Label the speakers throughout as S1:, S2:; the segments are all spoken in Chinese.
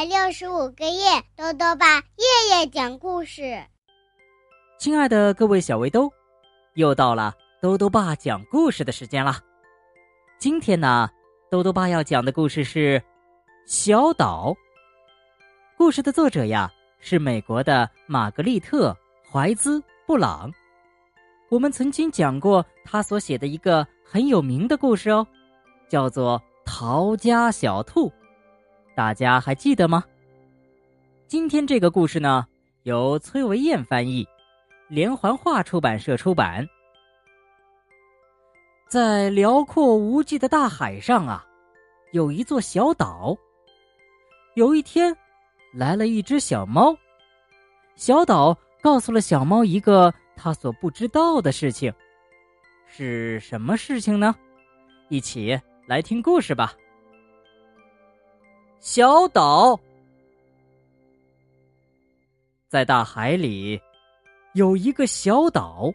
S1: 百六十五个夜，豆豆爸夜夜讲故事。
S2: 亲爱的各位小围兜，又到了豆豆爸讲故事的时间了。今天呢，豆豆爸要讲的故事是《小岛》。故事的作者呀是美国的玛格丽特·怀兹·布朗。我们曾经讲过他所写的一个很有名的故事哦，叫做《逃家小兔》。大家还记得吗？今天这个故事呢，由崔维燕翻译，连环画出版社出版。在辽阔无际的大海上啊，有一座小岛。有一天，来了一只小猫。小岛告诉了小猫一个它所不知道的事情，是什么事情呢？一起来听故事吧。小岛在大海里，有一个小岛。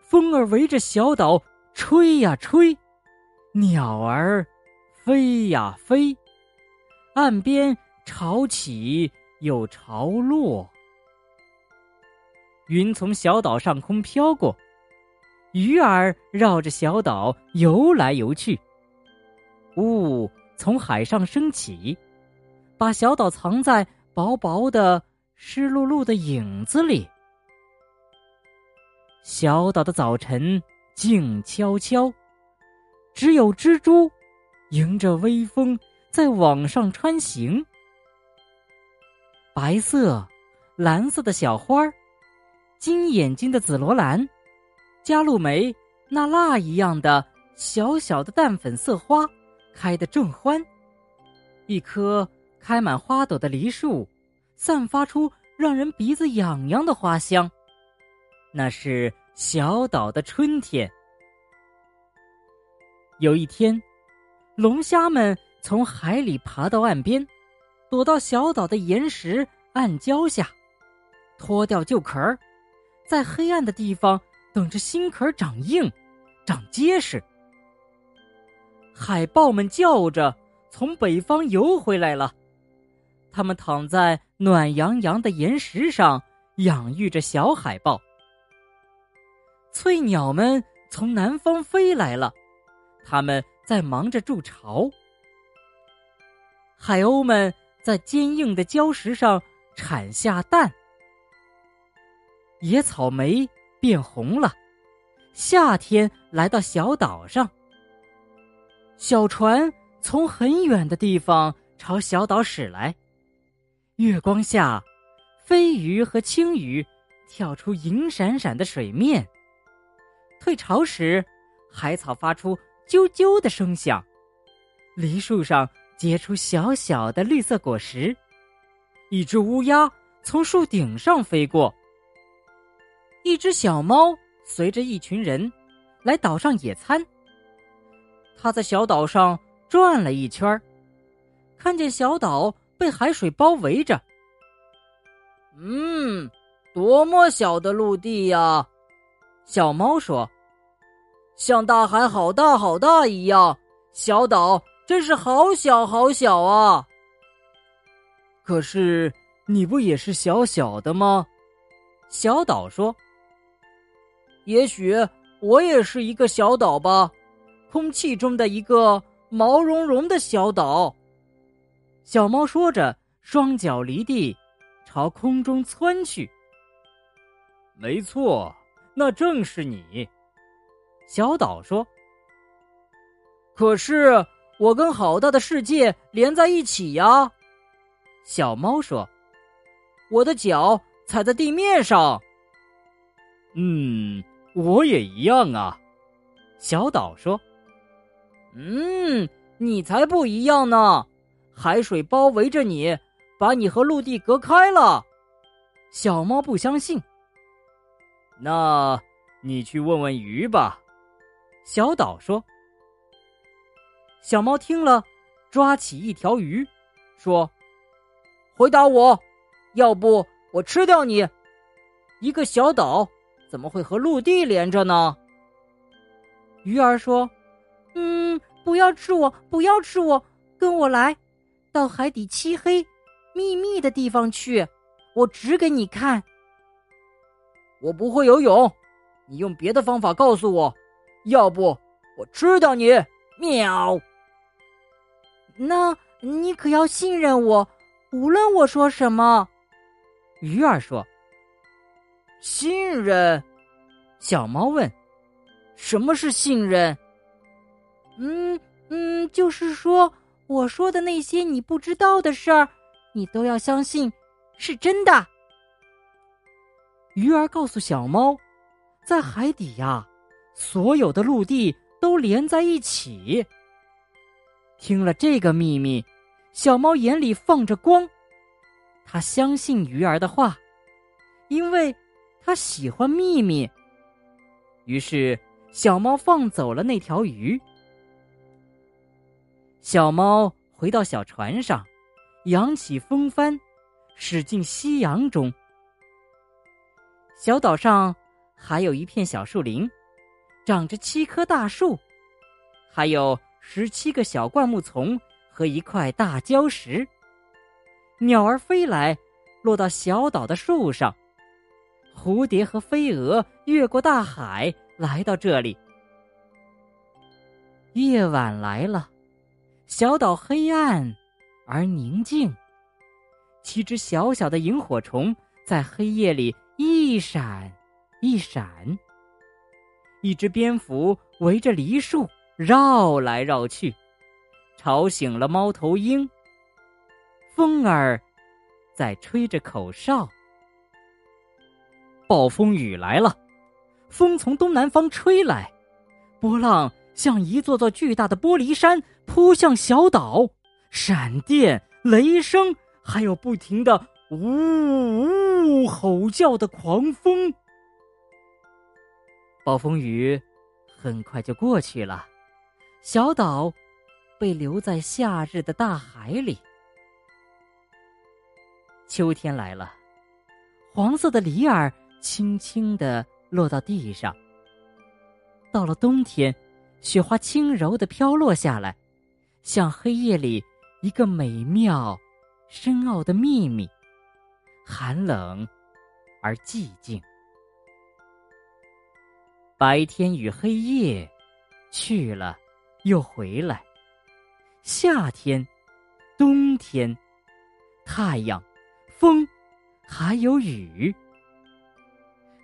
S2: 风儿围着小岛吹呀吹，鸟儿飞呀飞，岸边潮起又潮落。云从小岛上空飘过，鱼儿绕着小岛游来游去。雾。从海上升起，把小岛藏在薄薄的、湿漉漉的影子里。小岛的早晨静悄悄，只有蜘蛛迎着微风在网上穿行。白色、蓝色的小花儿，金眼睛的紫罗兰，加露梅那蜡一样的小小的淡粉色花。开得正欢，一棵开满花朵的梨树，散发出让人鼻子痒痒的花香。那是小岛的春天。有一天，龙虾们从海里爬到岸边，躲到小岛的岩石暗礁下，脱掉旧壳儿，在黑暗的地方等着新壳长硬、长结实。海豹们叫着从北方游回来了，它们躺在暖洋洋的岩石上，养育着小海豹。翠鸟们从南方飞来了，它们在忙着筑巢。海鸥们在坚硬的礁石上产下蛋。野草莓变红了，夏天来到小岛上。小船从很远的地方朝小岛驶来，月光下，飞鱼和青鱼跳出银闪闪的水面。退潮时，海草发出啾啾的声响，梨树上结出小小的绿色果实。一只乌鸦从树顶上飞过，一只小猫随着一群人来岛上野餐。他在小岛上转了一圈看见小岛被海水包围着。
S3: 嗯，多么小的陆地呀！小猫说：“像大海好大好大一样，小岛真是好小好小啊。”
S2: 可是你不也是小小的吗？小岛说：“
S3: 也许我也是一个小岛吧。”空气中的一个毛茸茸的小岛，
S2: 小猫说着，双脚离地，朝空中窜去。
S4: 没错，那正是你。
S2: 小岛说：“
S3: 可是我跟好大的世界连在一起呀。”
S2: 小猫说：“
S3: 我的脚踩在地面上。”
S4: 嗯，我也一样啊。
S2: 小岛说。
S3: 嗯，你才不一样呢！海水包围着你，把你和陆地隔开了。
S2: 小猫不相信。
S4: 那，你去问问鱼吧。
S2: 小岛说。小猫听了，抓起一条鱼，说：“
S3: 回答我，要不我吃掉你。一个小岛怎么会和陆地连着呢？”
S2: 鱼儿说。
S5: 嗯，不要吃我，不要吃我，跟我来，到海底漆黑，
S6: 秘密的地方去，我指给你看。
S2: 我不会游泳，你用别的方法告诉我，要不我吃掉你！喵。
S6: 那你可要信任我，无论我说什么。
S2: 鱼儿说：“信任。”小猫问：“什么是信任？”
S6: 嗯嗯，就是说，我说的那些你不知道的事儿，你都要相信是真的。
S2: 鱼儿告诉小猫，在海底呀，所有的陆地都连在一起。听了这个秘密，小猫眼里放着光，它相信鱼儿的话，因为它喜欢秘密。于是，小猫放走了那条鱼。小猫回到小船上，扬起风帆，驶进夕阳中。小岛上还有一片小树林，长着七棵大树，还有十七个小灌木丛和一块大礁石。鸟儿飞来，落到小岛的树上；蝴蝶和飞蛾越过大海来到这里。夜晚来了，小岛黑暗而宁静。七只小小的萤火虫在黑夜里。一闪，一闪。一只蝙蝠围着梨树绕来绕去，吵醒了猫头鹰。风儿在吹着口哨。暴风雨来了，风从东南方吹来，波浪像一座座巨大的玻璃山扑向小岛，闪电、雷声，还有不停的。呜呜！吼叫的狂风，暴风雨很快就过去了。小岛被留在夏日的大海里。秋天来了，黄色的梨儿轻轻的落到地上。到了冬天，雪花轻柔的飘落下来，像黑夜里一个美妙、深奥的秘密。寒冷而寂静，白天与黑夜去了又回来，夏天、冬天，太阳、风，还有雨。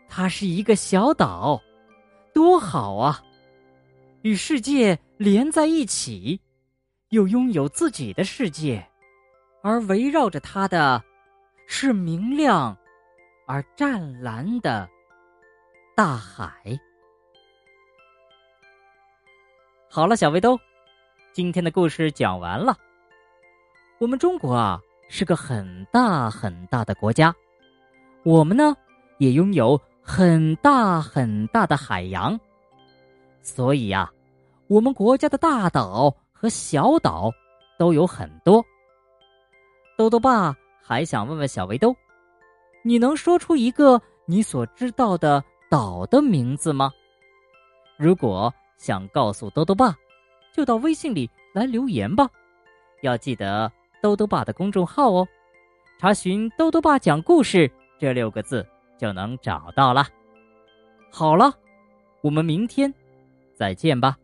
S2: 它是一个小岛，多好啊！与世界连在一起，又拥有自己的世界，而围绕着它的。是明亮而湛蓝的大海。好了，小围兜，今天的故事讲完了。我们中国啊是个很大很大的国家，我们呢也拥有很大很大的海洋，所以呀，我们国家的大岛和小岛都有很多。豆豆爸。还想问问小围兜，你能说出一个你所知道的岛的名字吗？如果想告诉豆豆爸，就到微信里来留言吧。要记得豆豆爸的公众号哦，查询“豆豆爸讲故事”这六个字就能找到了。好了，我们明天再见吧。